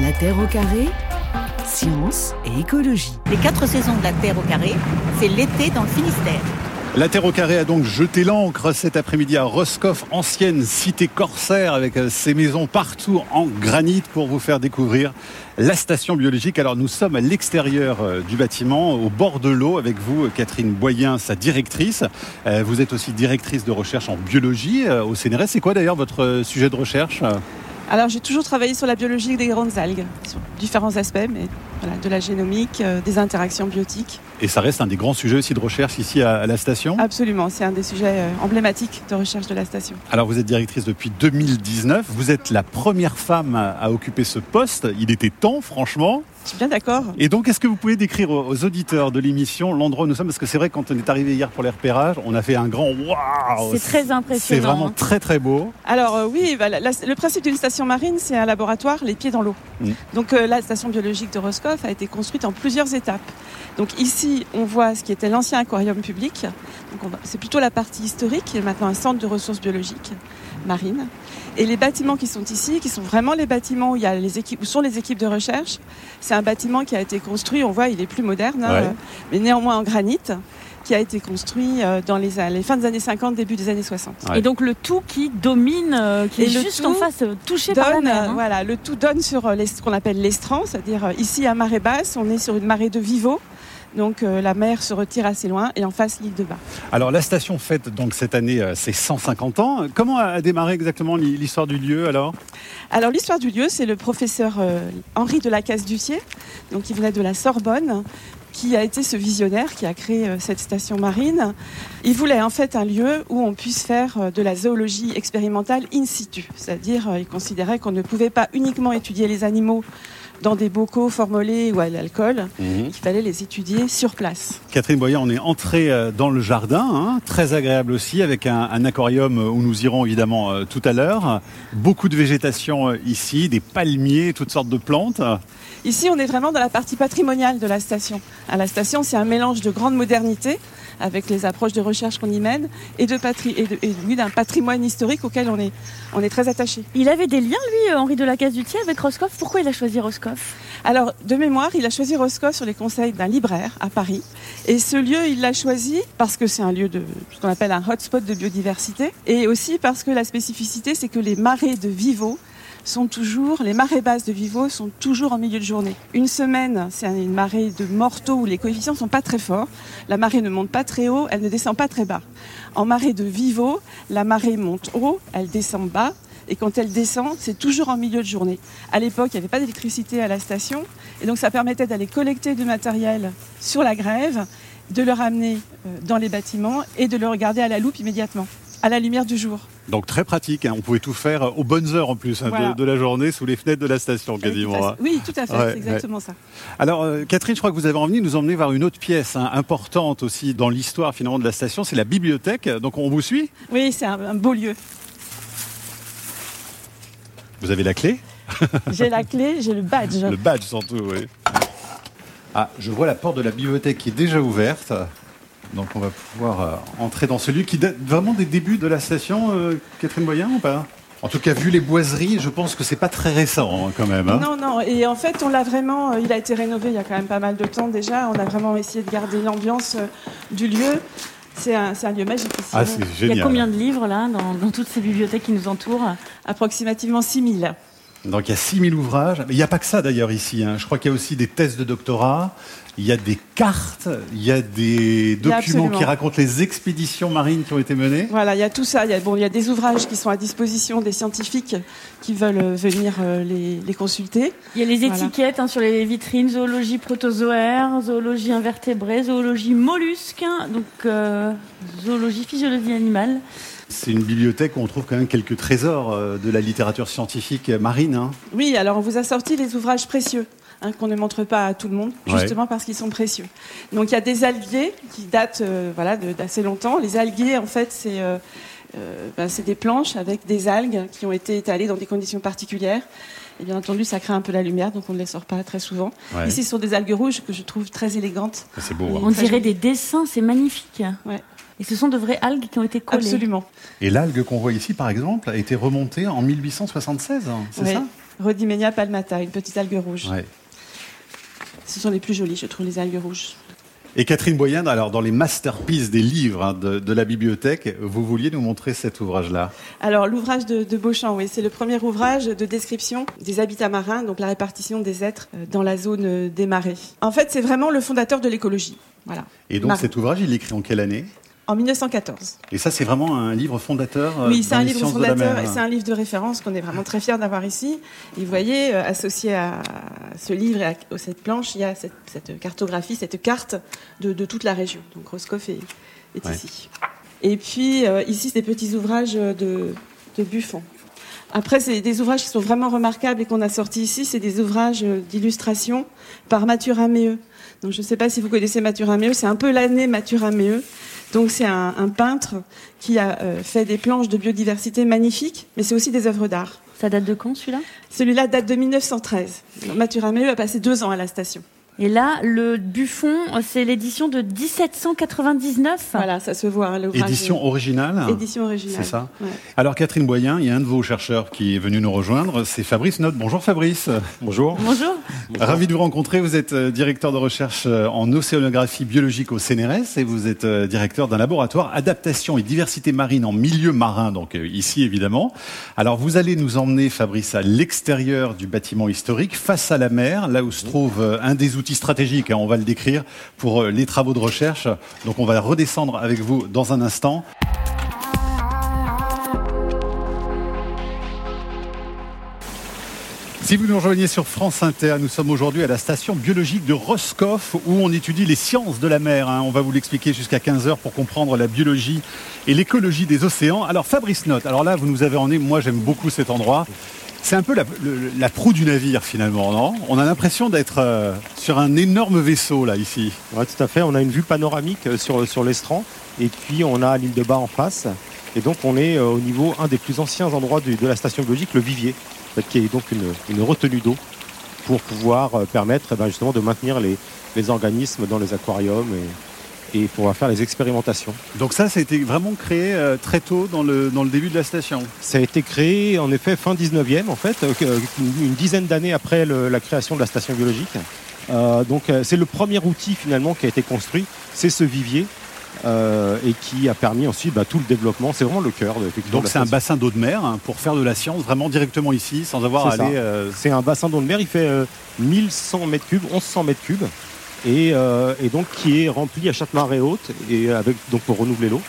La Terre au carré, science et écologie. Les quatre saisons de la Terre au carré, c'est l'été dans le Finistère. La Terre au carré a donc jeté l'encre cet après-midi à Roscoff, ancienne cité corsaire avec euh, ses maisons partout en granit pour vous faire découvrir la station biologique. Alors nous sommes à l'extérieur euh, du bâtiment, au bord de l'eau, avec vous, Catherine Boyen, sa directrice. Euh, vous êtes aussi directrice de recherche en biologie au CNRS. C'est quoi d'ailleurs votre sujet de recherche? Alors j'ai toujours travaillé sur la biologie des grandes algues, sur différents aspects, mais voilà, de la génomique, euh, des interactions biotiques. Et ça reste un des grands sujets aussi de recherche ici à, la station? Absolument, c'est un des sujets euh, emblématiques de recherche de la station. Alors vous êtes directrice depuis 2019, vous êtes la première femme à occuper ce poste, il était temps franchement. Je suis bien d'accord. Et donc, est-ce que vous pouvez décrire aux auditeurs de l'émission l'endroit où nous sommes? Parce que c'est vrai, quand on est arrivé hier pour les repérages, on a fait un grand waouh C'est très impressionnant. C'est vraiment hein. très très beau. Alors euh, oui, bah, le principe d'une station marine, c'est un laboratoire, les pieds dans l'eau. Mm. Donc euh, la station biologique de Roscoff a été construite en plusieurs étapes. Donc ici, on voit ce qui était l'ancien aquarium public. C'est plutôt la partie historique, qui est maintenant un centre de ressources biologiques marines. Et les bâtiments qui sont ici, qui sont vraiment les bâtiments où, il y a les équipes, où sont les équipes de recherche, c'est un bâtiment qui a été construit, on voit, il est plus moderne, hein, mais néanmoins en granit qui a été construit euh, dans les, les, fins des années 50, début des années 60. Et donc le tout qui domine, euh, qui est juste en face, euh, touché par la mer. Hein. Voilà, le tout donne sur ce qu'on appelle l'estran, c'est-à-dire ici à marée basse, on est sur une marée de Vivo, donc euh, la mer se retire assez loin et en face l'île de Bas. Alors la station fête donc cette année euh, ses 150 ans. Comment a démarré exactement l'histoire du lieu alors? Alors l'histoire du lieu, c'est le professeur euh, Henri de la Casse-Ducier, donc il venait de la Sorbonne, qui a été ce visionnaire qui a créé cette station marine. Il voulait en fait un lieu où on puisse faire de la zoologie expérimentale in situ, c'est-à-dire il considérait qu'on ne pouvait pas uniquement étudier les animaux dans des bocaux formolés ou à l'alcool. Mhm. Il fallait les étudier sur place. Catherine Boyer, on est entré euh, dans le jardin, hein, très agréable aussi, avec un, aquarium où nous irons évidemment euh, tout à l'heure. Beaucoup de végétation euh, ici, des palmiers, toutes sortes de plantes. Ici, on est vraiment dans la partie patrimoniale de la station. À la station, c'est un mélange de grande modernité avec les approches de recherche qu'on y mène et de et, d'un patrimoine historique auquel on est, on est très attaché. Il avait des liens, lui, Henri de la Casse-Dutier, avec Roscoff. Pourquoi il a choisi Roscoff? Alors, de mémoire, il a choisi Roscoff sur les conseils d'un libraire à Paris. Et ce lieu, il l'a choisi parce que c'est un lieu de ce qu'on appelle un hotspot de biodiversité et aussi parce que la spécificité, c'est que les marais de Vivo sont toujours, les marées basses de Vivo sont toujours en milieu de journée. Une semaine, c'est une marée de mortaux où les coefficients sont pas très forts. La marée ne monte pas très haut, elle ne descend pas très bas. En marée de Vivo, la marée monte haut, elle descend bas. Et quand elle descend, c'est toujours en milieu de journée. À l'époque, il n'y avait pas d'électricité à la station. Et donc, ça permettait d'aller collecter du matériel sur la grève, de le ramener euh, dans les bâtiments et de le regarder à la loupe immédiatement à la lumière du jour. Donc très pratique, hein. on pouvait tout faire aux bonnes heures en plus hein, de, la journée sous les fenêtres de la station quasiment. Hein. Oui, tout à fait, c'est exactement ça. Alors euh, Catherine, je crois que vous avez envie de nous emmener vers une autre pièce importante aussi dans l'histoire finalement de la station, c'est la bibliothèque. Donc on vous suit? Oui, c'est un, beau lieu. Vous avez la clé? J'ai la clé, j'ai le badge. Le badge surtout, oui. Ah, je vois la porte de la bibliothèque qui est déjà ouverte. Donc on va pouvoir euh, entrer dans celui qui date vraiment des débuts de la station, euh, Catherine Boyen ou pas? En tout cas, vu les boiseries, je pense que c'est pas très récent hein, quand même. Hein. Non, non. Et en fait, on l'a vraiment. Euh, il a été rénové il y a quand même pas mal de temps déjà. On a vraiment essayé de garder l'ambiance du lieu. C'est un, lieu magique ici. Ah, c'est génial. Il y a combien de livres là dans, dans toutes ces bibliothèques qui nous entourent? Approximativement 6000. Donc il y a 6000 ouvrages. Il n'y a pas que ça d'ailleurs ici. Hein. Je crois qu'il y a aussi des thèses de doctorat, il y a des cartes, il y a des documents qui racontent les expéditions marines qui ont été menées. Voilà, il y a tout ça. Il y a, bon, il y a des ouvrages qui sont à disposition des scientifiques qui veulent euh, venir euh, les, consulter. Il y a les étiquettes hein, sur les vitrines zoologie protozoaire, zoologie invertébrée, zoologie mollusque, donc euh, zoologie physiologie animale. C'est une bibliothèque où on trouve quand même quelques trésors de la littérature scientifique marine. Hein. Oui, alors on vous a sorti les ouvrages précieux. Hein, qu'on ne montre pas à tout le monde, justement parce qu'ils sont précieux. Donc il y a des alguiers qui datent euh, voilà, d'assez longtemps. Les alguiers, en fait, euh, euh, ben, c'est des planches avec des algues qui ont été étalées dans des conditions particulières. Et bien entendu, ça crée un peu la lumière, donc on ne les sort pas très souvent. Ici, ce sont des algues rouges que je trouve très élégantes. C'est beau. Hein. On dirait des dessins, c'est magnifique. Et ce sont de vraies algues qui ont été collées. Absolument. Et l'algue qu'on voit ici, par exemple, a été remontée en 1876, hein, c'est ça? Rhodymenia palmata, une petite algue rouge. Ouais. Ce sont les plus jolies, je trouve, les algues rouges. Et Catherine Boyen, alors dans les masterpieces des livres hein, de, de la bibliothèque, vous vouliez nous montrer cet ouvrage-là? Alors l'ouvrage de, de Beauchamp, oui, c'est le premier ouvrage de description des habitats marins, donc la répartition des êtres euh, dans la zone euh, des marais. En fait, c'est vraiment le fondateur de l'écologie. Voilà. Et donc cet ouvrage, il est écrit en quelle année? En 1914. Et ça, c'est vraiment un livre fondateur. euh, Oui, c'est un livre fondateur et c'est un livre de référence qu'on est vraiment très fiers d'avoir ici. Et vous voyez, euh, associé à ce livre et à cette planche, il y a cette, cette cartographie, cette carte de, de toute la région. Donc Roscoff est, est Ouais. ici. Et puis euh, ici, des petits ouvrages de, de Buffon. Après, c'est des ouvrages qui sont vraiment remarquables et qu'on a sortis ici. C'est des ouvrages d'illustration par Mathurin Méheux. Donc, je ne sais pas si vous connaissez Mathurin Méheux. C'est un peu l'année Mathurin Méheux. Donc, c'est un, un peintre qui a euh, fait des planches de biodiversité magnifiques, mais c'est aussi des œuvres d'art. Ça date de quand celui-là? Celui-là date de 1913. Donc, Mathurin Méheux a passé deux ans à la station. Et là, le Buffon, c'est l'édition de 1799. Voilà, ça se voit. hein, l'ouvrage. Édition originale. Édition originale. C'est ça Ouais. Alors Catherine Boyen, il y a un de vos chercheurs qui est venu nous rejoindre, c'est Fabrice Note. Bonjour Fabrice. Bonjour. Bonjour. Ravi de vous rencontrer. Vous êtes euh, directeur de recherche euh, en océanographie biologique au CNRS et vous êtes euh, directeur d'un laboratoire adaptation et diversité marine en milieu marin, donc ici évidemment. Alors vous allez nous emmener, Fabrice, à l'extérieur du bâtiment historique, face à la mer, là où se trouve un des outils stratégiques, hein, on va le décrire, pour euh, les travaux de recherche. Donc on va redescendre avec vous dans un instant. Si vous nous rejoignez sur France Inter, nous sommes aujourd'hui à la station biologique de Roscoff où on étudie les sciences de la mer. hein. On va vous l'expliquer jusqu'à 15h pour comprendre la biologie et l'écologie des océans. Alors Fabrice Note, alors là vous nous avez emmené, moi j'aime beaucoup cet endroit. C'est un peu la, proue du navire finalement, non? On a l'impression d'être euh, sur un énorme vaisseau là ici. Ouais, tout à fait. On a une vue panoramique euh, sur, sur l'estran et puis on a l'île de Bas en face. Et donc on est euh, au niveau un des plus anciens endroits de la station biologique, le Vivier, qui est donc une, retenue d'eau pour pouvoir permettre eh ben, justement de maintenir les, organismes dans les aquariums et pouvoir faire les expérimentations. Donc ça, ça a été vraiment créé euh, très tôt dans le, dans le début de la station. Ça a été créé en effet fin 19e en fait, euh, une, dizaine d'années après le- la création de la station biologique. Euh, donc c'est le premier outil finalement qui a été construit, c'est ce vivier et qui a permis ensuite bah, tout le développement. C'est vraiment le cœur de, Donc c'est un bassin d'eau de mer hein, pour faire de la science vraiment directement ici sans avoir à aller... C'est un bassin d'eau de mer, il fait euh, 1100 mètres cubes, 1100 mètres cubes. Et, euh, et donc qui est rempli à chaque marée haute et avec donc pour renouveler l'eau.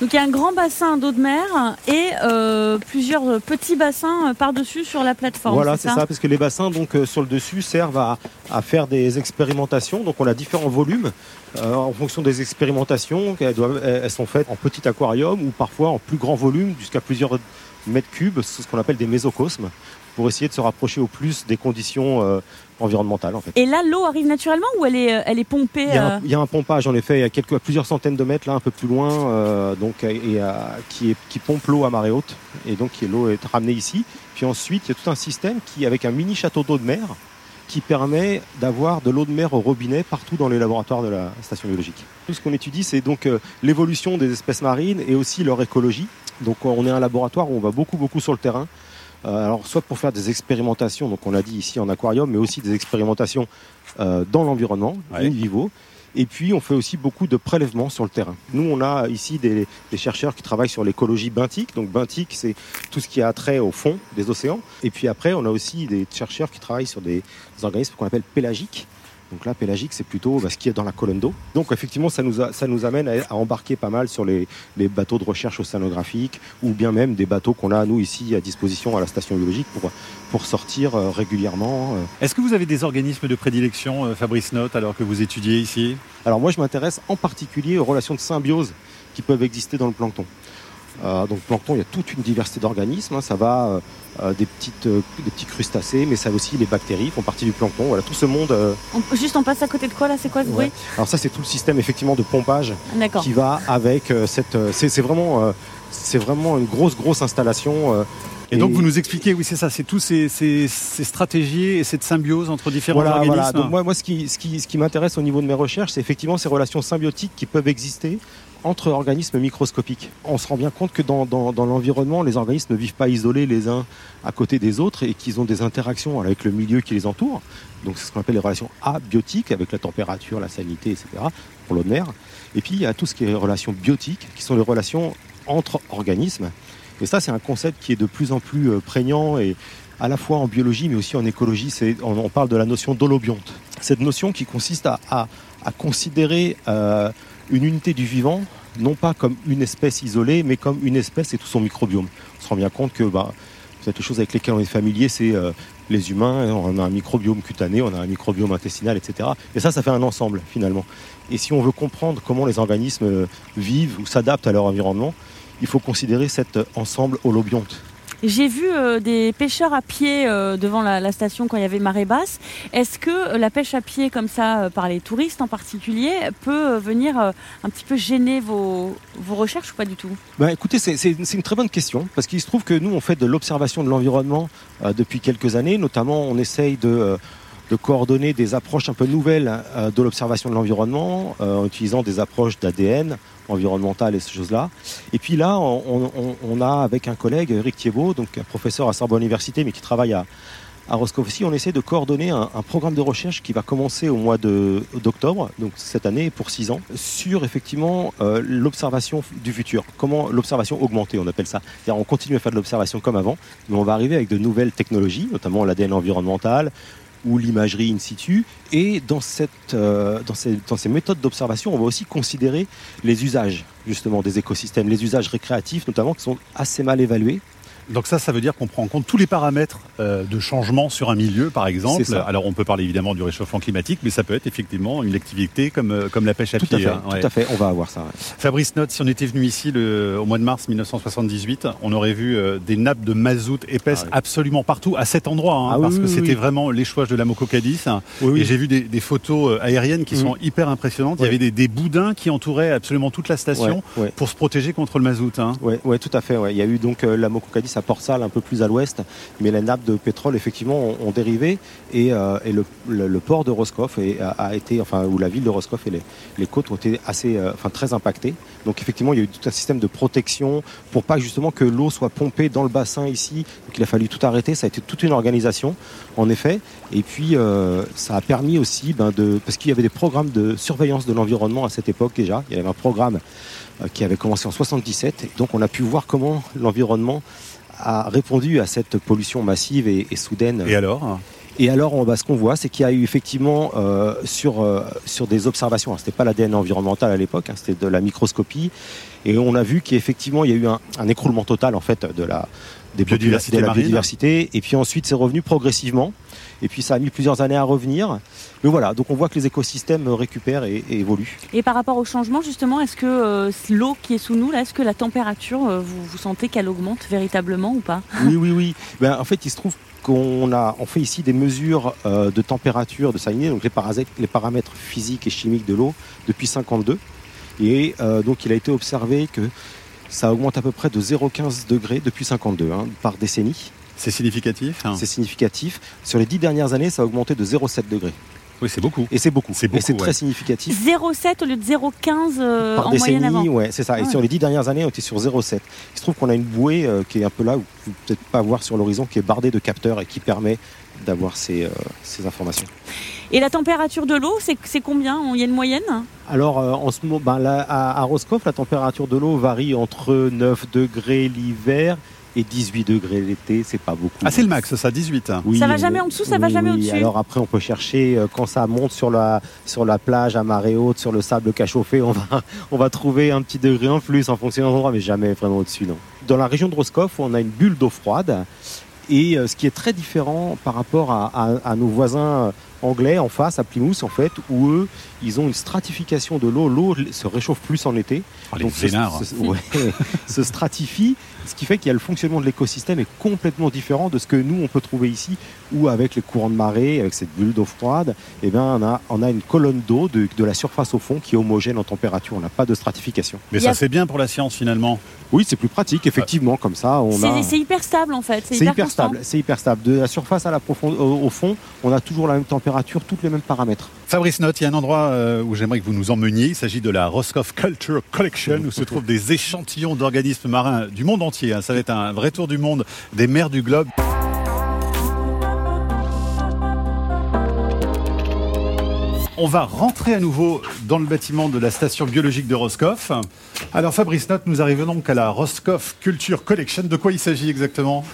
Donc il y a un grand bassin d'eau de mer et euh, plusieurs petits bassins euh, par-dessus sur la plateforme. Voilà, c'est ça. parce que les bassins donc sur le dessus servent à, à faire des expérimentations. Donc on a différents volumes euh, en fonction des expérimentations. Elles, doivent, elles elles sont faites en petit aquarium ou parfois en plus grand volume jusqu'à plusieurs mètres cubes, ce qu'on appelle des mésocosmes, pour essayer de se rapprocher au plus des conditions euh, environnementales en fait. Et là, l'eau arrive naturellement ou elle est, euh, elle est pompée Il y, a euh, un, il y a un pompage en effet, il y a quelques, plusieurs centaines de mètres là, un peu plus loin, euh, donc et, qui, est, qui pompe l'eau à marée haute et donc l'eau est ramenée ici. Puis ensuite, il y a tout un système qui, avec un mini château d'eau de mer, qui permet d'avoir de l'eau de mer au robinet partout dans les laboratoires de la station biologique. Tout ce qu'on étudie, c'est donc euh, l'évolution des espèces marines et aussi leur écologie. Donc on est un laboratoire où on va beaucoup beaucoup sur le terrain. Euh, alors soit pour faire des expérimentations, donc on l'a dit ici en aquarium, mais aussi des expérimentations euh, dans l'environnement, Ouais. in vivo. Et puis on fait aussi beaucoup de prélèvements sur le terrain. Nous on a ici des, des chercheurs qui travaillent sur l'écologie benthique. Donc benthique c'est tout ce qui a trait au fond des océans. Et puis après on a aussi des chercheurs qui travaillent sur des, des organismes qu'on appelle pélagiques. Donc là, pélagique, c'est plutôt bah, ce qui est dans la colonne d'eau. Donc effectivement, ça nous, a- ça nous amène à, à embarquer pas mal sur les, les bateaux de recherche océanographique ou bien même des bateaux qu'on a, nous, ici, à disposition à la station biologique pour, pour sortir euh, régulièrement. euh. Est-ce que vous avez des organismes de prédilection, euh, Fabrice Note, alors que vous étudiez ici? Alors moi, je m'intéresse en particulier aux relations de symbiose qui peuvent exister dans le plancton. Euh, donc plancton, il y a toute une diversité d'organismes. hein. Ça va euh, euh, des, petites, euh, des petits crustacés, mais ça aussi les bactéries font partie du plancton. Voilà, tout ce monde. euh, on- Juste on passe à côté de quoi là? C'est quoi ce bruit? Ouais. Alors ça, c'est tout le système effectivement de pompage qui va avec euh, cette. euh, c'est c'est vraiment, euh, c'est vraiment une grosse grosse installation. euh, Et donc vous nous expliquez, oui c'est ça, c'est tous ces, ces- ces stratégies et cette symbiose entre différents Voilà, organismes. voilà. Donc moi, moi, ce qui, ce qui, ce qui m'intéresse au niveau de mes recherches, c'est effectivement ces relations symbiotiques qui peuvent exister entre organismes microscopiques. On se rend bien compte que dans, l'environnement, les organismes ne vivent pas isolés les uns à côté des autres et qu'ils ont des interactions avec le milieu qui les entoure. Donc c'est ce qu'on appelle les relations abiotiques avec la température, la salinité, etc. pour l'eau de mer. Et puis il y a tout ce qui est relations biotiques, qui sont les relations entre organismes. Et ça, c'est un concept qui est de plus en plus euh, prégnant et à la fois en biologie mais aussi en écologie. On, parle de la notion d'holobionte. Cette notion qui consiste à, à, considérer euh, une unité du vivant non pas comme une espèce isolée, mais comme une espèce et tout son microbiome. On se rend bien compte que bah, peut les choses avec lesquelles on est familier, c'est euh, les humains, on a un microbiome cutané, on a un microbiome intestinal, etc. Et ça, ça fait un ensemble finalement. Et si on veut comprendre comment les organismes euh, vivent ou s'adaptent à leur environnement, il faut considérer cet ensemble holobionte. J'ai vu euh, des pêcheurs à pied euh, devant la, station quand il y avait marée basse. Est-ce que la pêche à pied, comme ça, par les touristes en particulier, peut venir un petit peu gêner vos, recherches ou pas du tout? Bah, Écoutez, c'est une très bonne question, parce qu'il se trouve que nous, on fait de l'observation de l'environnement depuis quelques années. Notamment, on essaye de de coordonner des approches un peu nouvelles euh, de l'observation de l'environnement, euh, en utilisant des approches d'ADN environnemental et ces choses-là. Et puis là, on, a avec un collègue, Eric Thiebaud, donc professeur à Sorbonne Université, mais qui travaille à, à on essaie de coordonner un, programme de recherche qui va commencer au mois d'octobre, donc cette année pour six ans, sur effectivement euh, l'observation du futur. Comment l'observation augmentée, on appelle ça. C'est-à-dire on continue à faire de l'observation comme avant, mais on va arriver avec de nouvelles technologies, notamment l'ADN environnemental, ou l'imagerie in situ. Et euh, dans, ces, dans ces méthodes d'observation, on va aussi considérer les usages justement des écosystèmes, les usages récréatifs notamment qui sont assez mal évalués. Donc ça, ça veut dire qu'on prend en compte tous les paramètres euh, de changement sur un milieu, par exemple. Alors on peut parler évidemment du réchauffement climatique, mais ça peut être effectivement une activité comme, euh, comme la pêche à tout pied. À fait, hein, Tout à fait, on va avoir ça. Fabrice Note, si on était venu ici le, au mois de mars 1978, on aurait vu euh, des nappes de mazout épaisses ah absolument partout, à cet endroit, hein, ah parce que c'était vraiment l'échouage de la Mococadis. et j'ai vu des, photos aériennes qui sont mhm. hyper impressionnantes. Il y avait des, boudins qui entouraient absolument toute la station pour se protéger contre le mazout. Hein. Oui, ouais, tout à fait. Il y a eu donc la Mococadis à Port-Salle, un peu plus à l'ouest, mais les nappes de pétrole effectivement ont, dérivé et, euh, le, port de Roscoff a, été, enfin, où la ville de Roscoff et les, côtes ont été assez, euh, enfin, très impactées. Donc effectivement, il y a eu tout un système de protection pour pas justement que l'eau soit pompée dans le bassin ici. Donc il a fallu tout arrêter. Ça a été toute une organisation, en effet. Et puis euh, ça a permis aussi, ben, de, parce qu'il y avait des programmes de surveillance de l'environnement à cette époque déjà. Il y avait un programme qui avait commencé en 77. Et donc on a pu voir comment l'environnement a répondu à cette pollution massive et, soudaine. Et alors? Et alors, on, ce qu'on voit, c'est qu'il y a eu effectivement euh, sur, euh, sur des observations, Ce c'était pas l'ADN environnemental à l'époque, hein, c'était de la microscopie, et on a vu qu'effectivement, il y a eu un, écroulement total en fait de la, des biodiversité de la biodiversité, et puis ensuite c'est revenu progressivement, et puis ça a mis plusieurs années à revenir. Mais voilà, donc on voit que les écosystèmes récupèrent et, évoluent. Et par rapport au changement, justement, est-ce que euh, l'eau qui est sous nous, là, est-ce que la température, vous, vous sentez qu'elle augmente véritablement ou pas? Oui, oui, oui. Ben, en fait, il se trouve qu'on a, on fait ici des mesures euh, de température, de salinité, donc les, les paramètres physiques et chimiques de l'eau depuis 52. Et euh, donc il a été observé que ça augmente à peu près de 0,15 degrés depuis 52 hein, par décennie. C'est significatif hein C'est significatif. Sur les dix dernières années, ça a augmenté de 0,7 degrés. Oui, c'est beaucoup. Et c'est beaucoup. C'est Et c'est très significatif. 0,7 au lieu de 0,15 euh, en moyenne avant. Ouais, c'est ça. Et ah sur les dix dernières années, on était sur 0,7. Il se trouve qu'on a une bouée euh, qui est un peu là, où vous peut-être pas voir sur l'horizon, qui est bardée de capteurs et qui permet d'avoir ces, euh, ces informations. Et la température de l'eau, c'est combien Il y a une moyenne? Alors, en ce moment, ben, à, à Roscoff, la température de l'eau varie entre 9 degrés l'hiver et 18 degrés l'été, c'est pas beaucoup. Ah, c'est le max, ça, 18 oui, Ça va jamais en dessous, ça va jamais au-dessus? Alors après, on peut chercher, euh, quand ça monte sur la, sur la plage à marée haute, sur le sable chauffé, on va, on va trouver un petit degré en plus en fonction de l'endroit, mais jamais vraiment au-dessus, non. Dans la région de Roscoff, on a une bulle d'eau froide. Et euh, ce qui est très différent par rapport à nos voisins anglais en face, à Plymouth, en fait, où eux, ils ont une stratification de l'eau. L'eau se réchauffe plus en été. Oh, donc, se, se, stratifie, ce qui fait qu'il y a le fonctionnement de l'écosystème est complètement différent de ce que nous, on peut trouver ici, où avec les courants de marée, avec cette bulle d'eau froide, eh bien, on, a, on a une colonne d'eau de, de, la surface au fond qui est homogène en température. On n'a pas de stratification. Mais ça, c'est bien pour la science, finalement. Oui, c'est plus pratique, effectivement, comme ça. On a... C'est hyper stable, en fait. C'est hyper, stable. C'est hyper stable. De la surface à la profondeur, au fond, on a toujours la même température, toutes les mêmes paramètres. Fabrice Note, il y a un endroit euh, où j'aimerais que vous nous emmeniez. Il s'agit de la Roscoff Culture Collection où se trouvent des échantillons d'organismes marins du monde entier. Hein. Ça va être un vrai tour du monde des mers du globe. On va rentrer à nouveau dans le bâtiment de la station biologique de Roscoff. Alors Fabrice Note, nous arrivons donc à la Roscoff Culture Collection. De quoi il s'agit exactement?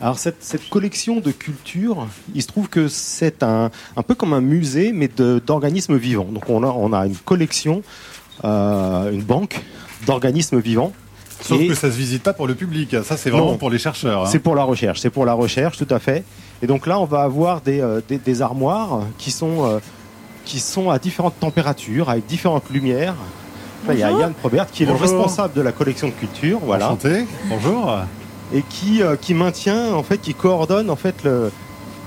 Alors cette, collection de cultures, il se trouve que c'est un, un peu comme un musée, mais d'organismes vivants. Donc on a, on a une collection, euh, une banque d'organismes vivants. Sauf Et que ça se visite pas pour le public. Ça, c'est vraiment Non. pour les chercheurs. hein. C'est pour la recherche, c'est pour la recherche, tout à fait. Et donc là, on va avoir des, euh, des, des armoires qui sont, euh, qui sont à différentes températures, avec différentes lumières. Il y a. Yann Probert qui est le responsable de la collection de culture, voilà, Enchanté. Bonjour. et qui, euh, qui maintient, en fait, qui coordonne en fait le,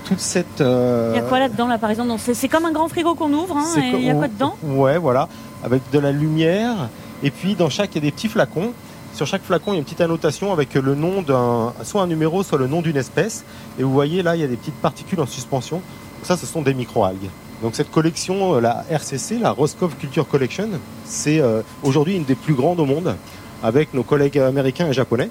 toute cette. euh, Il y a quoi là-dedans là par exemple C'est c'est comme un grand frigo qu'on ouvre. hein, et il y a quoi dedans? Ouais, voilà, avec de la lumière. Et puis dans chaque, il y a des petits flacons. Sur chaque flacon, il y a une petite annotation avec le nom d'un, soit un numéro, soit le nom d'une espèce. Et vous voyez là, il y a des petites particules en suspension. Ça, ce sont des microalgues. Donc cette collection, euh, la RCC, la Roscoff Culture Collection, c'est euh, aujourd'hui une des plus grandes au monde, avec nos collègues américains et japonais.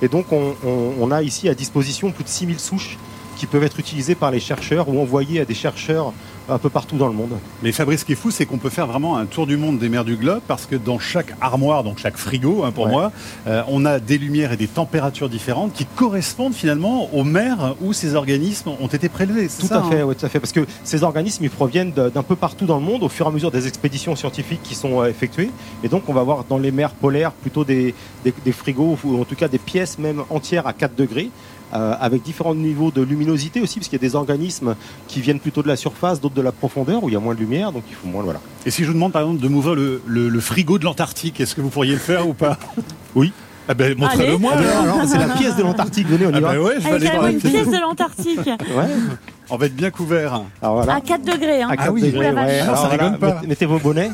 Et donc on, on- on a ici à disposition plus de 6000 souches qui peuvent être utilisées par les chercheurs ou envoyées à des chercheurs un peu partout dans le monde. Mais Fabrice, ce qui est fou, c'est qu'on peut faire vraiment un tour du monde des mers du globe parce que dans chaque armoire, donc chaque frigo, hein, pour Ouais. moi, euh, on a des lumières et des températures différentes qui correspondent finalement aux mers où ces organismes ont été prélevés. Tout ça, à fait, hein oui, tout à fait. Parce que ces organismes, ils proviennent d'un peu partout dans le monde au fur et à mesure des expéditions scientifiques qui sont euh, effectuées. Et donc, on va voir dans les mers polaires plutôt des, des, des frigos ou en tout cas des pièces même entières à 4 degrés. Euh, avec différents niveaux de luminosité aussi, parce qu'il y a des organismes qui viennent plutôt de la surface, d'autres de la profondeur, où il y a moins de lumière, donc il faut moins. Voilà. Et si je vous demande par exemple de m'ouvrir le, le- le frigo de l'Antarctique, est-ce que vous pourriez le faire ou pas? Oui. Ah ben, montrez-le Allez. moi Ah ben, c'est la pièce de l'Antarctique, venez, on y Ah va. ben ouais, je Ah, y aller une pièce. de l'Antarctique. Ouais. On va être bien couvert. Alors voilà. À 4 degrés. Hein. À 4 oui. degrés, ouais. Ah, Alors ça voilà, rigole pas. mettez- mettez vos bonnets.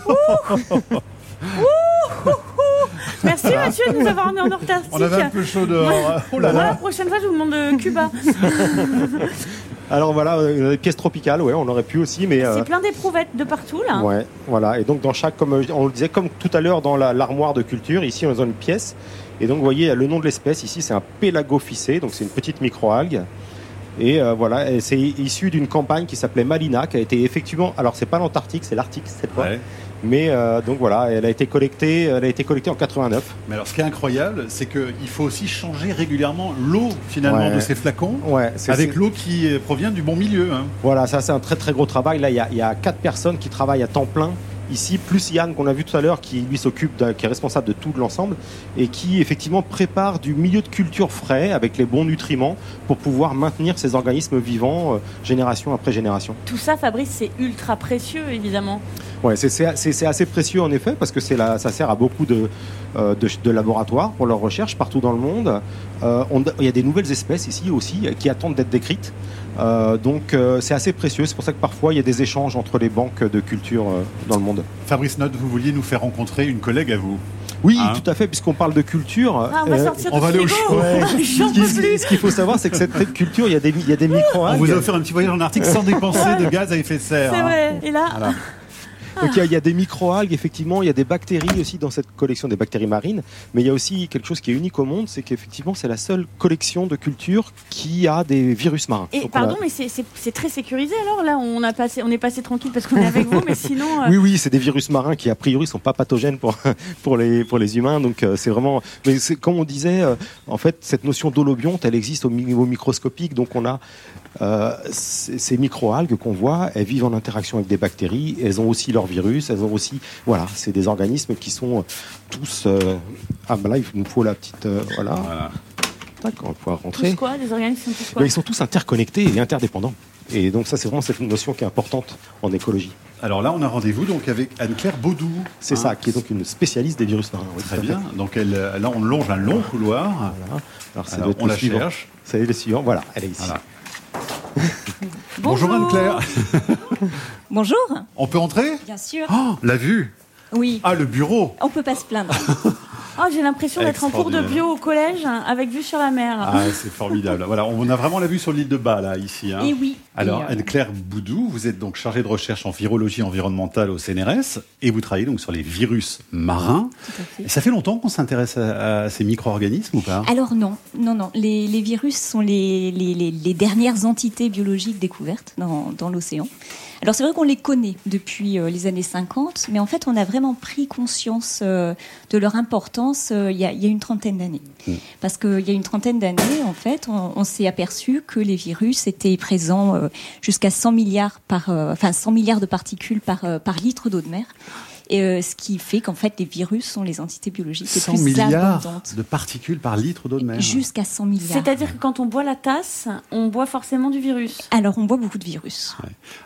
Merci Mathieu de nous avoir emmenés en Antarctique. On avait un peu chaud dehors. Oh là Moi, la prochaine fois, je vous demande de Cuba. Alors voilà, euh, des pièces tropicales, ouais, on aurait pu aussi, mais. euh, C'est plein d'éprouvettes de partout là. Ouais, voilà. Et donc dans chaque, comme euh, on le disait, comme tout à l'heure dans la- l'armoire de culture, ici on est dans une pièce. Et donc vous voyez, a le nom de l'espèce ici, c'est un pélagophycé, donc c'est une petite microalgue. Et euh, voilà, c'est issu d'une campagne qui s'appelait Malina, qui a été effectivement, alors c'est pas l'Antarctique, c'est l'Arctique cette fois. Ouais. Mais euh, donc voilà, elle a été collectée, elle a été collectée en 89. Mais alors, ce qui est incroyable, c'est qu'il faut aussi changer régulièrement l'eau finalement Ouais. de ces flacons. Ouais, Avec l'eau qui euh, provient du bon milieu. hein. Voilà, ça c'est un très très gros travail. Là, il y a, il y a quatre personnes qui travaillent à temps plein ici, plus Yann qu'on a vu tout à l'heure, qui lui s'occupe, qui est responsable de tout l'ensemble et qui effectivement prépare du milieu de culture frais avec les bons nutriments pour pouvoir maintenir ces organismes vivants euh, génération après génération. Tout ça, Fabrice, c'est ultra précieux évidemment. Ouais, c'est- c'est c'est- c'est assez précieux en effet parce que c'est là, ça sert à beaucoup de, euh, de, de laboratoires pour leurs recherches partout dans le monde. Euh, on- il y a des nouvelles espèces ici aussi euh, qui attendent d'être décrites. Euh, donc euh, c'est assez précieux. C'est pour ça que parfois il y a des échanges entre les banques de culture euh, dans le monde. Fabrice Note, vous vouliez nous faire rencontrer une collègue à vous. Oui, Hein tout à fait, puisqu'on parle de culture. Ah, on va euh, sortir on va aller au ouais. Ce qu'il faut savoir, c'est que cette culture, il y a des, il y a des On micro-algues. vous a offert un petit voyage en Arctique sans dépenser de gaz à effet de serre. C'est hein. vrai. Et là, Voilà. Donc il y, a, il y a des micro-algues, effectivement, il y a des bactéries aussi dans cette collection, des bactéries marines, mais il y a aussi quelque chose qui est unique au monde, c'est qu'effectivement c'est la seule collection de culture qui a des virus marins. Et Donc, on a- pardon, mais c'est- très sécurisé alors là. On a passé, on est passé tranquille parce qu'on est avec vous, mais sinon. euh, Oui, oui, c'est des virus marins qui a priori sont pas pathogènes pour pour les pour les humains. Donc euh, c'est vraiment. Mais comme on disait, euh, en fait, cette notion d'holobionte, elle existe au niveau microscopique. Donc on a euh, ces microalgues qu'on voit, elles vivent en interaction avec des bactéries. Elles ont aussi leurs virus. Elles ont aussi, voilà, c'est des organismes qui sont tous. euh, Ah ben là, il nous faut la petite. euh, voilà. Voilà. Tac, on va pouvoir tous rentrer. quoi Les organismes sont tous quoi? Mais ils sont tous interconnectés et interdépendants. Et donc ça, c'est vraiment cette notion qui est importante en écologie. Alors là, on a rendez-vous donc avec Anne-Claire Baudou. C'est Hein? ça, qui est donc une spécialiste des virus marins. oui, Très bien. Donc elle, euh, là, on longe un long couloir. Voilà. Alors, ça Alors, doit être on la suivant. cherche. C'est le suivant. Voilà, elle est ici. Voilà. Bonjour Anne-Claire. Bonjour, On peut entrer? Bien sûr. Oh, la vue. Oui, Ah, le bureau. on peut pas se plaindre. Oh, j'ai l'impression d'être en cours de bio au collège avec vue sur la mer. Ah, c'est formidable. voilà, on a vraiment la vue sur l'île de Bas, là, ici. Hein. Et oui. Alors, Et, euh, Anne-Claire Boudou, vous êtes donc chargée de recherche en virologie environnementale au CNRS et vous travaillez donc sur les virus marins. tout à fait. Et ça fait longtemps qu'on s'intéresse à, à ces micro-organismes ou pas? Alors non, non, non. Les, les virus sont les, les, les- les dernières entités biologiques découvertes dans, dans l'océan. Alors c'est vrai qu'on les connaît depuis euh, les années 50, mais en fait on a vraiment pris conscience euh, de leur importance euh, il, y a, il y a une trentaine d'années. Mm. Parce qu'il y a une trentaine d'années, en fait, on, on s'est aperçu que les virus étaient présents jusqu'à 100 milliards par, enfin 100 milliards de particules par, par litre d'eau de mer. Et euh, ce qui fait qu'en fait les virus sont les entités biologiques les 100 plus milliards abondantes. de particules par litre d'eau de mer. Jusqu'à 100 milliards. C'est-à-dire que quand on boit la tasse, on boit forcément du virus. Alors, on boit beaucoup de virus.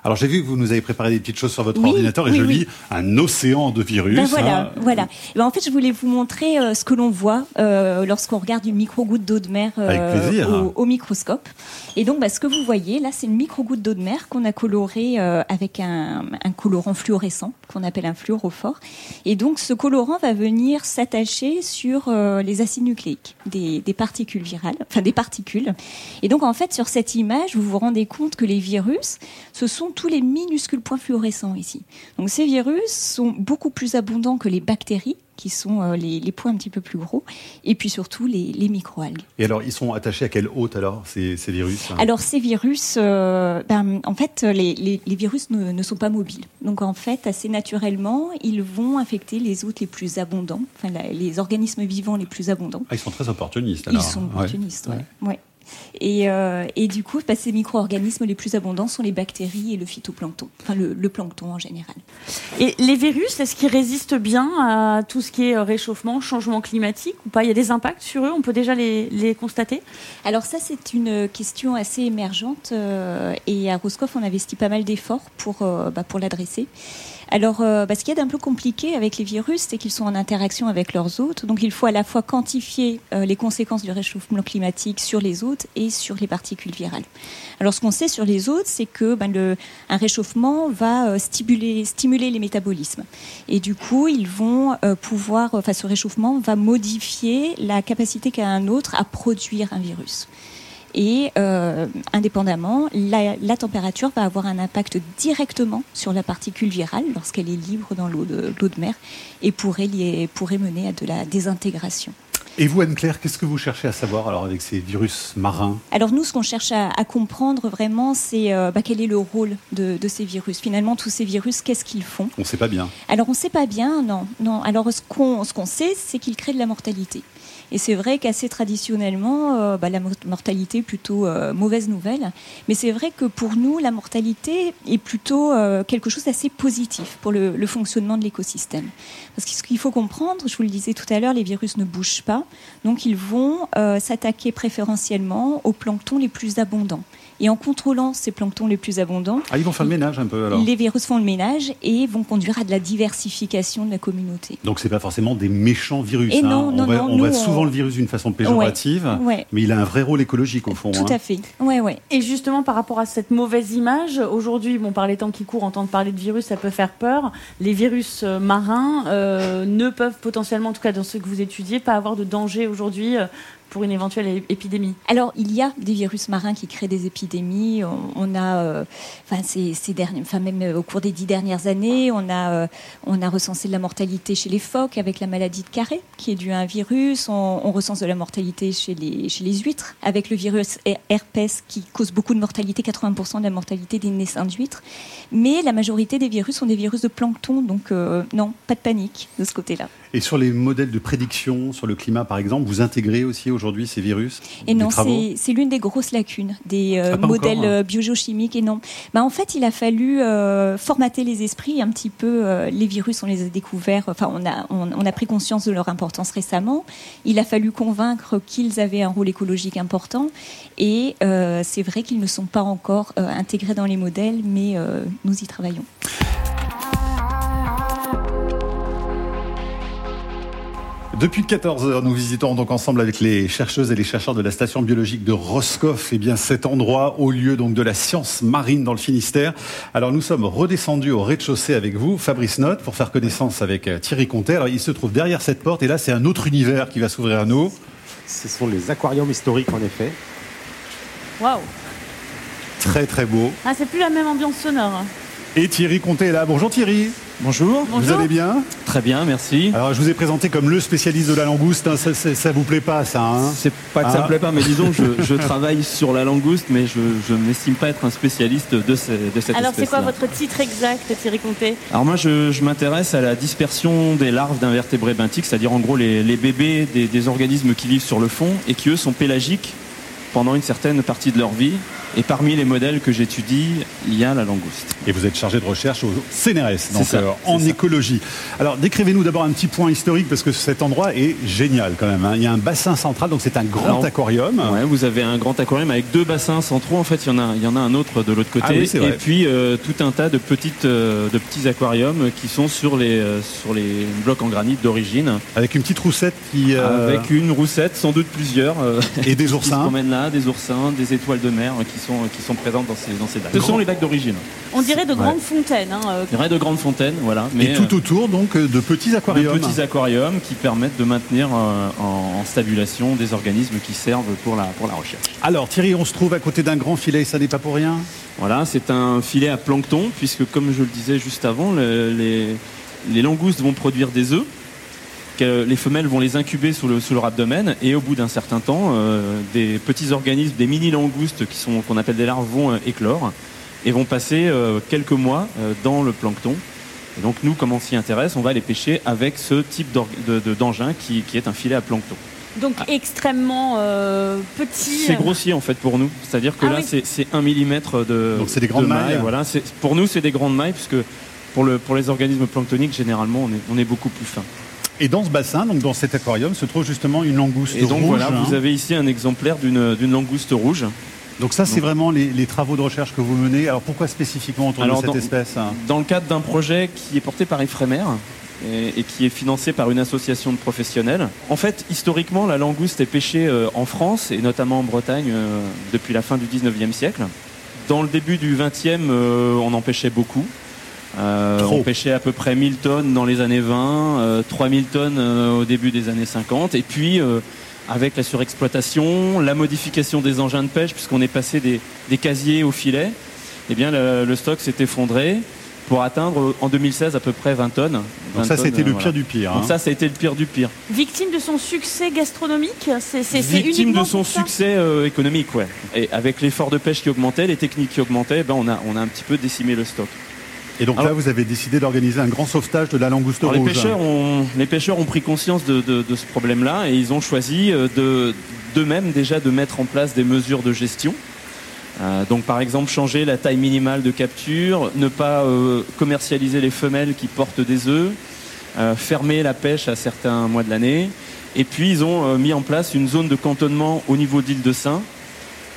Alors j'ai vu que vous nous avez préparé des petites choses sur votre Oui, ordinateur et oui, je oui. lis un océan de virus. Ben voilà, hein. voilà. Et ben en fait, je voulais vous montrer euh, ce que l'on voit euh, lorsqu'on regarde une micro-goutte d'eau de mer euh, Avec plaisir. au, au microscope. Et donc, bah, ce que vous voyez, là, c'est une micro-goutte d'eau de mer qu'on a colorée euh, avec un, un colorant fluorescent qu'on appelle un fluorophore. Et donc, ce colorant va venir s'attacher sur euh, les acides nucléiques des, des particules virales, enfin des particules. Et donc, en fait, sur cette image, vous vous rendez compte que les virus, ce sont tous les minuscules points fluorescents ici. Donc, ces virus sont beaucoup plus abondants que les bactéries qui sont euh, les, les points un petit peu plus gros, et puis surtout les, les microalgues. Et alors ils sont attachés à quelle hôte alors ces, ces virus? Hein Alors ces virus, euh, ben, en fait, les, virus ne, ne sont pas mobiles. Donc en fait, assez naturellement, ils vont infecter les hôtes les plus abondants, enfin la- les organismes vivants les plus abondants. Ah, ils sont très opportunistes alors. Ils sont Ouais. opportunistes, ouais. ouais. Et, euh, et du coup, bah, ces micro-organismes les plus abondants sont les bactéries et le phytoplancton, enfin le, le plancton en général. Et les virus, est-ce qu'ils résistent bien à tout ce qui est euh, réchauffement, changement climatique ou pas? Il y a des impacts sur eux? On peut déjà les, les constater? Alors ça, c'est une question assez émergente euh, et à Roscoff, on investit pas mal d'efforts pour, euh, bah, pour l'adresser. Alors, euh, bah, ce qu'il y a d'un peu compliqué avec les virus, c'est qu'ils sont en interaction avec leurs hôtes. Donc, il faut à la fois quantifier euh, les conséquences du réchauffement climatique sur les hôtes et sur les particules virales. Alors, ce qu'on sait sur les hôtes, c'est que le, un réchauffement va euh, stimuler, stimuler les métabolismes. Et du coup, ils vont euh, pouvoir, enfin, ce réchauffement va modifier la capacité qu'a un autre à produire un virus. Et euh, indépendamment, la, la température va avoir un impact directement sur la particule virale lorsqu'elle est libre dans l'eau de, l'eau de mer et pourrait, lier- pourrait mener à de la désintégration. Et vous Anne-Claire, qu'est-ce que vous cherchez à savoir alors avec ces virus marins? Alors nous, ce qu'on cherche à, à comprendre vraiment, c'est euh, bah, quel est le rôle de, de ces virus? Finalement, tous ces virus, qu'est-ce qu'ils font? On ne sait pas bien. Alors on ne sait pas bien, non. non. Alors ce qu'on ce qu'on sait, c'est qu'ils créent de la mortalité. Et c'est vrai qu'assez traditionnellement, euh, bah, la mo- mortalité est plutôt euh, mauvaise nouvelle. Mais c'est vrai que pour nous, la mortalité est plutôt euh, quelque chose d'assez positif pour le, fonctionnement de l'écosystème. Parce qu'il faut comprendre, je vous le disais tout à l'heure, les virus ne bougent pas. Donc ils vont s'attaquer préférentiellement aux planctons les plus abondants. Et en contrôlant ces planctons les plus abondants, Ah, ils vont faire le ménage un peu alors les virus font le ménage et vont conduire à de la diversification de la communauté. Donc c'est pas forcément des méchants virus. Et hein. non, on non, va, non, on nous, va on- souvent le virus d'une façon péjorative, Ouais. mais il a un vrai rôle écologique au fond. Tout hein. à fait. Ouais, ouais. Et justement, par rapport à cette mauvaise image, aujourd'hui, bon, par les temps qui courent, entendre parler de virus, ça peut faire peur. Les virus euh, marins euh, ne peuvent potentiellement, en tout cas dans ceux que vous étudiez, pas avoir de danger aujourd'hui euh, pour une éventuelle épidémie. Alors, il y a des virus marins qui créent des épidémies. On, a, euh, enfin, ces, ces derniers, enfin, même euh, au cours des dix dernières années, on a, euh, on a recensé de la mortalité chez les phoques avec la maladie de Carré, qui est due à un virus. On, recense de la mortalité chez les, chez les huîtres avec le virus her- herpès qui cause beaucoup de mortalité, 80% de la mortalité des naissances d'huîtres. Mais la majorité des virus sont des virus de plancton, donc non, pas de panique de ce côté-là. Et sur les modèles de prédiction sur le climat, par exemple, vous intégrez aussi aujourd'hui ces virus Et non, c'est l'une des grosses lacunes des euh, Ah, modèles encore, hein. euh, biogéochimiques. Et non, bah, en fait, il a fallu euh, formater les esprits un petit peu. euh, les virus, on les a découverts. Enfin, on a on, on a pris conscience de leur importance récemment. Il a fallu convaincre qu'ils avaient un rôle écologique important. Et c'est vrai qu'ils ne sont pas encore intégrés dans les modèles, mais nous y travaillons. Depuis 14h, nous visitons donc ensemble avec les chercheuses et les chercheurs de la station biologique de Roscoff, et eh bien cet endroit au lieu donc de la science marine dans le Finistère. Alors nous sommes redescendus au rez-de-chaussée avec vous, Fabrice Note, pour faire connaissance avec euh, Thierry Conter. Alors il se trouve derrière cette porte et là c'est un autre univers qui va s'ouvrir à nous. Ce sont les aquariums historiques en effet. Waouh Très très beau. Ah c'est plus la même ambiance sonore. Et Thierry Conter est là. Bonjour Thierry. Bonjour. Vous allez bien Très bien, merci. Alors je vous ai présenté comme le spécialiste de la langouste. Hein. Ça, ça, vous plaît pas, ça hein C'est pas que ça Ah. me plaît pas, mais disons, je, je travaille sur la langouste, mais je, je m'estime pas être un spécialiste de, ce- de cette Alors c'est quoi votre titre exact, Thierry Comté? Alors moi, je, je m'intéresse à la dispersion des larves d'invertébrés benthiques, c'est-à-dire en gros les, les bébés des, des organismes qui vivent sur le fond et qui eux sont pélagiques pendant une certaine partie de leur vie. Et parmi les modèles que j'étudie, il y a la langouste. Et vous êtes chargé de recherche au CNRS, donc ça, euh, en ça. écologie. Alors décrivez-nous d'abord un petit point historique parce que cet endroit est génial quand même. hein. Il y a un bassin central, donc c'est un grand Alors, aquarium. Ouais, vous avez un grand aquarium avec deux bassins centraux. En fait, il y en a, il y en a un autre de l'autre côté. Ah oui, et puis euh, tout un tas de petites, euh, de petits aquariums qui sont sur les, sur les blocs en granit d'origine, Avec une petite roussette qui avec une roussette, sans doute plusieurs. et des qui se des oursins, des étoiles de mer euh, qui sont, qui sont présentes dans ces, dans ces lacs. Ce sont les lacs d'origine. On dirait de grandes fontaines. hein, euh, y aurait de grandes fontaines, voilà. Mais Et tout autour donc euh, de petits euh, de aquariums. petits aquariums qui permettent de maintenir euh, en, en stabulation des organismes qui servent pour la, pour la recherche. Alors Thierry, on se trouve à côté d'un grand filet, ça n'est pas pour rien? Voilà, c'est un filet à plancton, puisque comme je le disais juste avant, le- les, les langoustes vont produire des œufs. Que Les femelles vont les incuber sous, le, sous leur abdomen et au bout d'un certain temps, euh, des petits organismes, des mini langoustes qui sont qu'on appelle des larves vont euh, éclore et vont passer euh, quelques mois euh, dans le plancton. Et donc nous, comme on s'y intéresse, on va les pêcher avec ce type d'org- de- de- d'engin qui, qui est un filet à plancton. donc extrêmement euh, petit. C'est grossier en fait pour nous. C'est-à-dire que Ah là, oui. c'est- c'est un millimètre de. Donc c'est des grandes de mailles. Voilà, c'est- pour nous, c'est des grandes mailles puisque pour, le, pour les organismes planctoniques, généralement, on est, on est beaucoup plus fin. Et dans ce bassin, donc dans cet aquarium, se trouve justement une langouste Et donc rouge. voilà, hein. vous avez ici un exemplaire d'une langouste rouge. Donc ça, c'est vraiment les, les travaux de recherche que vous menez. Alors pourquoi spécifiquement autour Alors, de cette dans- espèce hein? Dans le cadre d'un projet qui est porté par Ifremer et, et qui est financé par une association de professionnels. En fait, historiquement, la langouste est pêchée euh, en France et notamment en Bretagne euh, depuis la fin du 19e siècle. Dans le début du 20e, euh, on en pêchait beaucoup. Euh, on pêchait à peu près 1000 tonnes dans les années 20, euh, 3000 tonnes euh, au début des années 50. Et puis, euh, avec la surexploitation, la modification des engins de pêche, puisqu'on est passé des, des casiers au filet, eh bien, le, le stock s'est effondré pour atteindre en 2016 à peu près 20 tonnes. Donc 20 ça, tonnes, c'était euh, le voilà. pire du pire. Donc ça, ça a été le pire du pire. Victime de son succès gastronomique C'est c'est- Victime de son succès euh, économique, ouais. Et avec l'effort de pêche qui augmentait, les techniques qui augmentaient, ben on a, on a un petit peu décimé le stock. Et donc là, Alors- vous avez décidé d'organiser un grand sauvetage de la langouste Alors, les, rouge. pêcheurs ont, les pêcheurs ont pris conscience de, de- de ce problème-là et ils ont choisi euh, de d'eux-mêmes déjà de mettre en place des mesures de gestion. Euh, donc par exemple changer la taille minimale de capture, ne pas euh, commercialiser les femelles qui portent des œufs, euh, fermer la pêche à certains mois de l'année. Et puis ils ont mis en place une zone de cantonnement au niveau d'île de Saint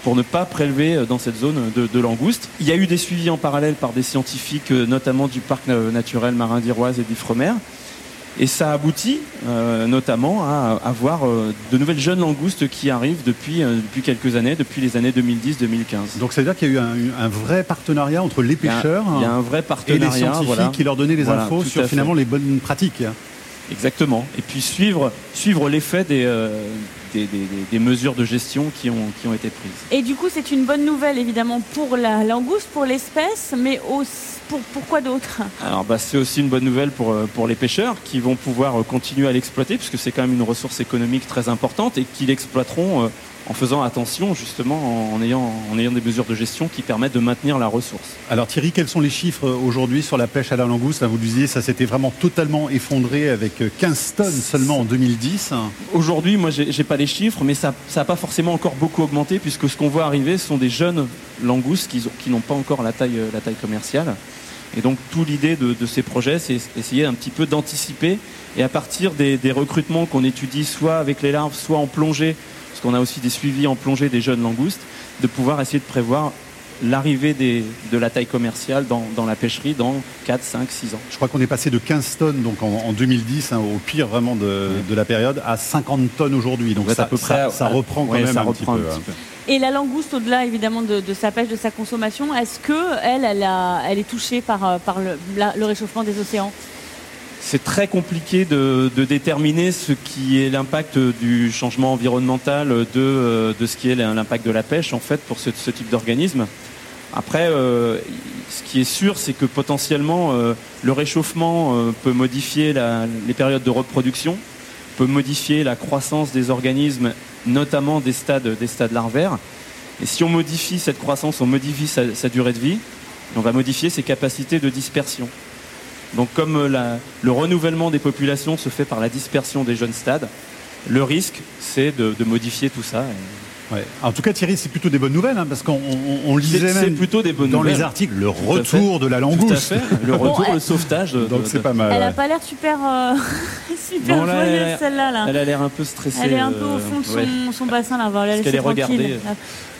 pour ne pas prélever euh, dans cette zone de, de langoustes. Il y a eu des suivis en parallèle par des scientifiques, euh, notamment du parc naturel marin d'Iroise et d'Ifremer. Et ça aboutit euh, notamment à avoir euh, de nouvelles jeunes langoustes qui arrivent depuis, euh, depuis quelques années, depuis les années 2010-2015. Donc ça veut dire qu'il y a eu un, un vrai partenariat entre les Il y a- pêcheurs Il y a un vrai et les partenariat. scientifiques voilà. qui leur donnaient les Voilà, infos sur finalement les bonnes pratiques. Exactement. Et puis suivre, suivre l'effet des, des, des- des- des mesures de gestion qui ont, qui ont été prises. Et du coup, c'est une bonne nouvelle évidemment pour la langouste, pour l'espèce, mais aussi pour pourquoi d'autre? Alors bah, c'est aussi une bonne nouvelle pour, euh, pour les pêcheurs qui vont pouvoir euh, continuer à l'exploiter puisque c'est quand même une ressource économique très importante et qui l'exploiteront euh, en faisant attention justement en, ayant, en ayant des mesures de gestion qui permettent de maintenir la ressource. Alors Thierry, quels sont les chiffres aujourd'hui sur la pêche à la langouste? Là, Vous le disiez, ça s'était vraiment totalement effondré avec 15 tonnes seulement en 2010. Aujourd'hui, moi, j'ai pas les chiffres, mais ça n'a pas forcément encore beaucoup augmenté, puisque ce qu'on voit arriver, ce sont des jeunes langoustes qui, qui n'ont pas encore la taille, euh, la taille commerciale. Et donc, toute l'idée de, de ces projets, c'est essayer un petit peu d'anticiper, et à partir des, des recrutements qu'on étudie, soit avec les larves, soit en plongée, qu'on a aussi des suivis en plongée des jeunes langoustes, de pouvoir essayer de prévoir l'arrivée de la taille commerciale dans, dans, la pêcherie dans 4, 5, 6 ans. Je crois qu'on est passé de 15 tonnes donc en, 2010, hein, au pire vraiment de, de, la période, à 50 tonnes aujourd'hui. Donc ça, peu près, ça, reprend quand même ça un, reprend petit peu, un petit peu. Et la langouste, au-delà évidemment de, de, sa pêche, de sa consommation, est-ce que elle, elle, a, elle est touchée par, euh, par le, le réchauffement des océans? C'est très compliqué de, déterminer ce qui est l'impact du changement environnemental de, euh, de ce qui est l'impact de la pêche en fait pour ce, type d'organisme. Après, euh, ce qui est sûr, c'est que potentiellement euh, le réchauffement peut modifier les périodes de reproduction, peut modifier la croissance des organismes, notamment des stades, des stades larvaires. Et si on modifie cette croissance, on modifie sa durée de vie, on va modifier ses capacités de dispersion. Donc comme euh, la, le renouvellement des populations se fait par la dispersion des jeunes stades, le risque, c'est de, de, modifier tout ça. Ouais. En tout cas, Thierry, c'est plutôt des bonnes nouvelles, hein, parce qu'on on, on lisait même plutôt des bonnes dans nouvelles. les articles le retour de la langouste. Le retour, bon, le sauvetage. De, Donc c'est pas mal. Elle ouais. a pas l'air super, euh, super là, joyeuse, elle a- celle-là. Là. Elle a l'air un peu stressée. Elle est un peu au euh, fond de son, ouais. son bassin là. Parce laisser qu'elle est tranquille. regardée.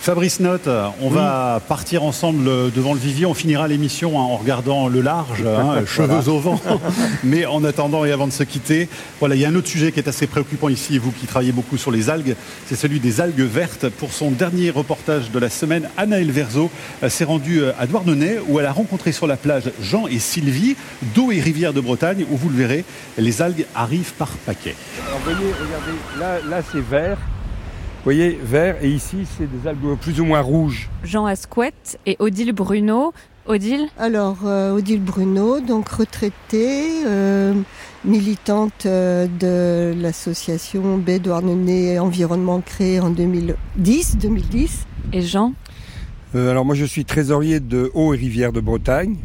Fabrice Note, on Oui. va partir ensemble devant le vivier. On finira l'émission hein, en regardant le large, hein, cheveux au vent. Mais en attendant et avant de se quitter, voilà, il y a un autre sujet qui est assez préoccupant ici, et vous qui travaillez beaucoup sur les algues, c'est celui des algues vertes. Pour son dernier reportage de la semaine, Anaëlle Verzo euh, s'est rendue euh, à Douarnenez, où elle a rencontré sur la plage Jean et Sylvie, d'eau et rivière de Bretagne, où vous le verrez, les algues arrivent par paquets. Alors, voyez, regardez, là, là c'est vert. Vous voyez, vert, et ici, c'est des algues plus ou moins rouges. Jean Asquette et Odile Bruno. Odile Alors, euh, Odile Bruno, donc retraitée, euh, militante euh, de l'association Baie Douarnenez Environnement créée en 2010. 2010. et Jean Euh, alors, moi, je suis trésorier de Eau et Rivière de Bretagne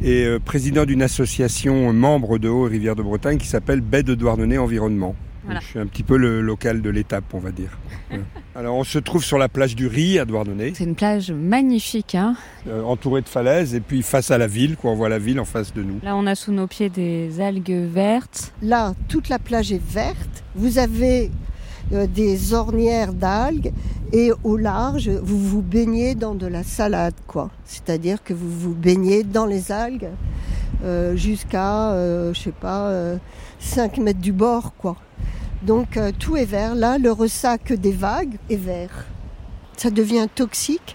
et euh, président d'une association euh, membre de Eau et Rivière de Bretagne qui s'appelle Baie de Douarnenez Environnement. Voilà. Je suis un petit peu le local de l'étape, on va dire. Alors, on se trouve sur la plage du Ry à Douarnenez, C'est une plage magnifique. Hein euh, entouré de falaises et puis face à la ville, quoi. On voit la ville en face de nous. Là, on a sous nos pieds des algues vertes. Là, toute la plage est verte. Vous avez euh, des ornières d'algues et au large, vous vous baignez dans de la salade, quoi. C'est-à-dire que vous vous baignez dans les algues euh, jusqu'à, euh, je sais pas, euh, 5 mètres du bord, quoi. Donc euh, tout est vert. Là, le ressac des vagues est vert. Ça devient toxique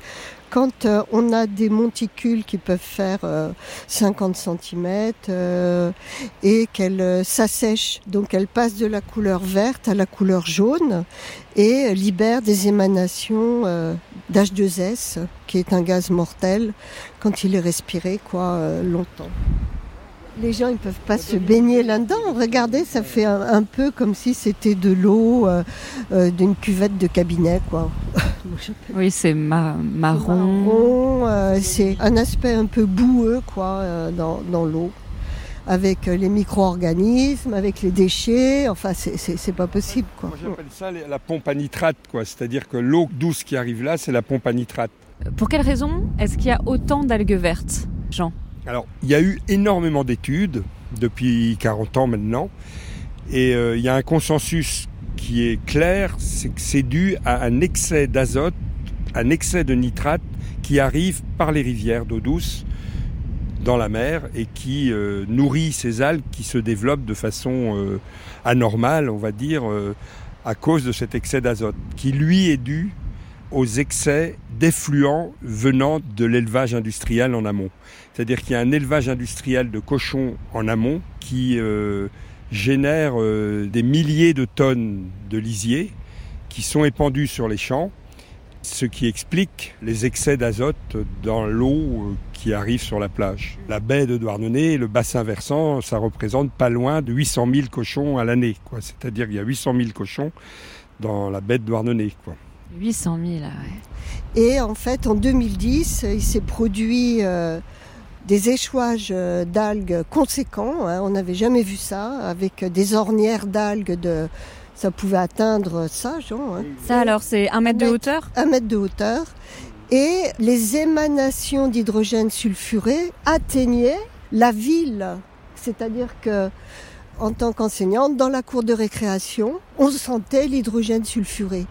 quand euh, on a des monticules qui peuvent faire euh, 50 cm et qu'elles euh, s'assèchent. Donc elles passent de la couleur verte à la couleur jaune et libèrent des émanations euh, d'H2S, qui est un gaz mortel quand il est respiré quoi euh, longtemps. Les gens ils peuvent pas se baigner là-dedans. Regardez, ça fait un, un peu comme si c'était de l'eau euh, euh, d'une cuvette de cabinet quoi. Oui, c'est ma- marron. marron, euh, c'est un aspect un peu boueux quoi euh, dans, dans l'eau avec euh, les micro-organismes, avec les déchets, enfin c'est- pas possible quoi. Moi, j'appelle ça la pompe à nitrate, quoi. C'est-à-dire que l'eau douce qui arrive là, c'est la pompe à nitrate. Pour quelle raison est-ce qu'il y a autant d'algues vertes, Jean? Alors, il y a eu énormément d'études depuis 40 ans maintenant, et euh, il y a un consensus qui est clair, c'est que c'est dû à un excès d'azote, un excès de nitrate qui arrive par les rivières d'eau douce dans la mer et qui euh, nourrit ces algues qui se développent de façon euh, anormale, on va dire, à cause de cet excès d'azote, qui lui est dû aux excès d'effluents venant de l'élevage industriel en amont. C'est-à-dire qu'il y a un élevage industriel de cochons en amont qui euh, génère euh, des milliers de tonnes de lisier qui sont épandus sur les champs, ce qui explique les excès d'azote dans l'eau euh, qui arrive sur la plage. La baie de Douarnenez, le bassin versant, ça représente pas loin de 800 000 cochons à l'année. C'est-à-dire qu'il y a 800 000 cochons dans la baie de Douarnenez. Quoi. 800 000, ah ouais. Et en fait, en 2010, il s'est produit euh, des échouages euh, d'algues conséquents. hein. on n'avait jamais vu ça, avec des ornières d'algues de. Ça pouvait atteindre ça, Jean, hein, Ça alors, c'est un mètre de hauteur? un mètre de hauteur. Et les émanations d'hydrogène sulfuré atteignaient la ville. C'est-à-dire que, en tant qu'enseignante, dans la cour de récréation, on sentait l'hydrogène sulfuré.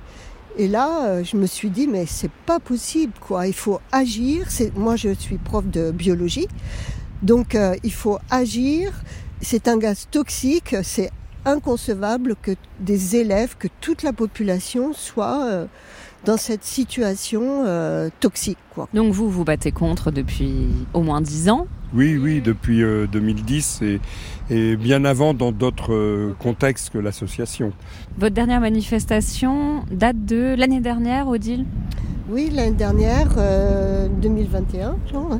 Et là, euh, je me suis dit, mais c'est pas possible, quoi. Il faut agir. Moi, je suis prof de biologie. Donc, euh, il faut agir. C'est un gaz toxique. C'est inconcevable que des élèves, que toute la population soit euh, dans cette situation toxique. Quoi. Donc vous, vous battez contre depuis au moins 10 ans Oui, oui, depuis euh, 2010 et, et, bien avant dans d'autres euh, contextes que l'association. Votre dernière manifestation date de l'année dernière, Odile? Oui, l'année dernière, 2021, genre.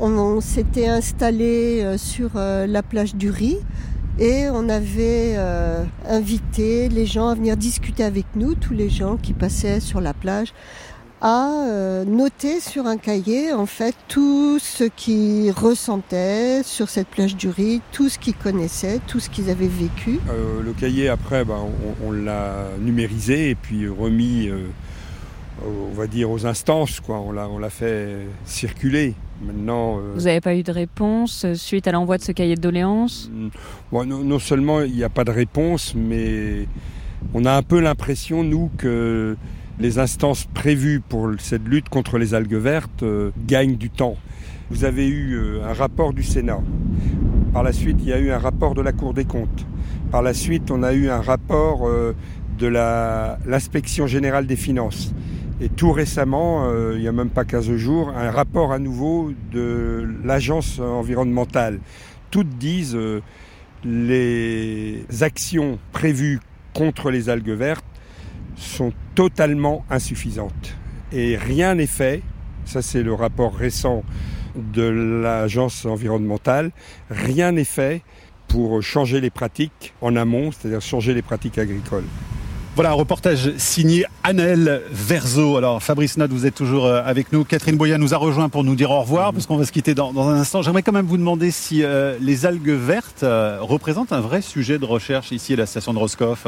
On, on s'était installé sur la plage du Riz et on avait euh, invité les gens à venir discuter avec nous, tous les gens qui passaient sur la plage, à euh, noter sur un cahier en fait tout ce qu'ils ressentaient sur cette plage du Riz, tout ce qu'ils connaissaient, tout ce qu'ils avaient vécu. Euh, le cahier après, ben, on, on l'a numérisé et puis remis, euh, on va dire aux instances, quoi. On l'a, on l'a fait circuler. Maintenant, euh, Vous n'avez pas eu de réponse suite à l'envoi de ce cahier de doléances? Bon, non, non, seulement il n'y a pas de réponse, mais on a un peu l'impression, nous, que les instances prévues pour cette lutte contre les algues vertes euh, gagnent du temps. Vous avez eu euh, un rapport du Sénat. Par la suite, il y a eu un rapport de la Cour des comptes. Par la suite, on a eu un rapport euh, de l'inspection générale des finances. Et tout récemment, il n'y a même pas 15 jours, un rapport à nouveau de l'agence environnementale. Toutes disent les actions prévues contre les algues vertes sont totalement insuffisantes. Et rien n'est fait, ça c'est le rapport récent de l'agence environnementale, rien n'est fait pour changer les pratiques en amont, c'est-à-dire changer les pratiques agricoles. Voilà un reportage signé Annelle Verzo. Alors Fabrice Nod, vous êtes toujours euh, avec nous. Catherine Boya nous a rejoint pour nous dire au revoir, parce qu'on va se quitter dans, dans un instant. J'aimerais quand même vous demander si euh, les algues vertes euh, représentent un vrai sujet de recherche ici à la station de Roscoff.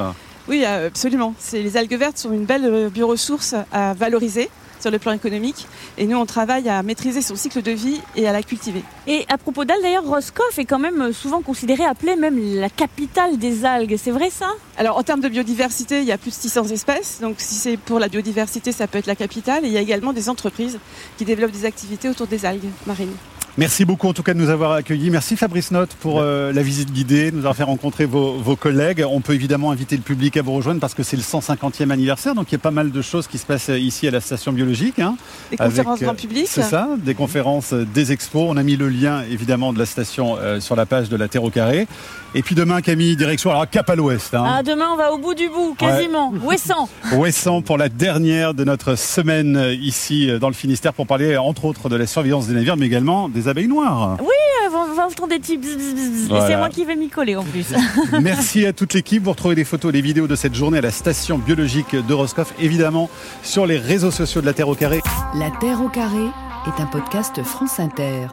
Oui, absolument. Les algues vertes sont une belle bioressource à valoriser sur le plan économique. Et nous, on travaille à maîtriser son cycle de vie et à la cultiver. Et à propos d'algues, d'ailleurs, Roscoff est quand même souvent considérée, appelée même la capitale des algues. C'est vrai ça? Alors, en termes de biodiversité, il y a plus de 600 espèces. Donc, si c'est pour la biodiversité, ça peut être la capitale. Et il y a également des entreprises qui développent des activités autour des algues marines. Merci beaucoup en tout cas de nous avoir accueillis. Merci Fabrice Note pour euh, la visite guidée, nous avoir fait rencontrer vos, vos, collègues. On peut évidemment inviter le public à vous rejoindre parce que c'est le 150e anniversaire, donc il y a pas mal de choses qui se passent ici à la station biologique. Hein, des conférences avec, grand public. C'est ça, des conférences, des expos. On a mis le lien évidemment de la station euh, sur la page de la Terre au carré. Et puis demain, Camille, direction alors cap à l'ouest. Hein. Ah, demain, on va au bout du bout, quasiment. Ouais. Ouessant. Ouessant pour la dernière de notre semaine ici dans le Finistère pour parler entre autres de la surveillance des navires, mais également des abeilles noires. Oui, on va entendre des petits bzz, bzz, voilà. C'est moi qui vais m'y coller en plus. Merci à toute l'équipe. Vous retrouvez les photos et les vidéos de cette journée à la station biologique de Roscoff, évidemment sur les réseaux sociaux de la Terre au carré. La Terre au carré est un podcast France Inter.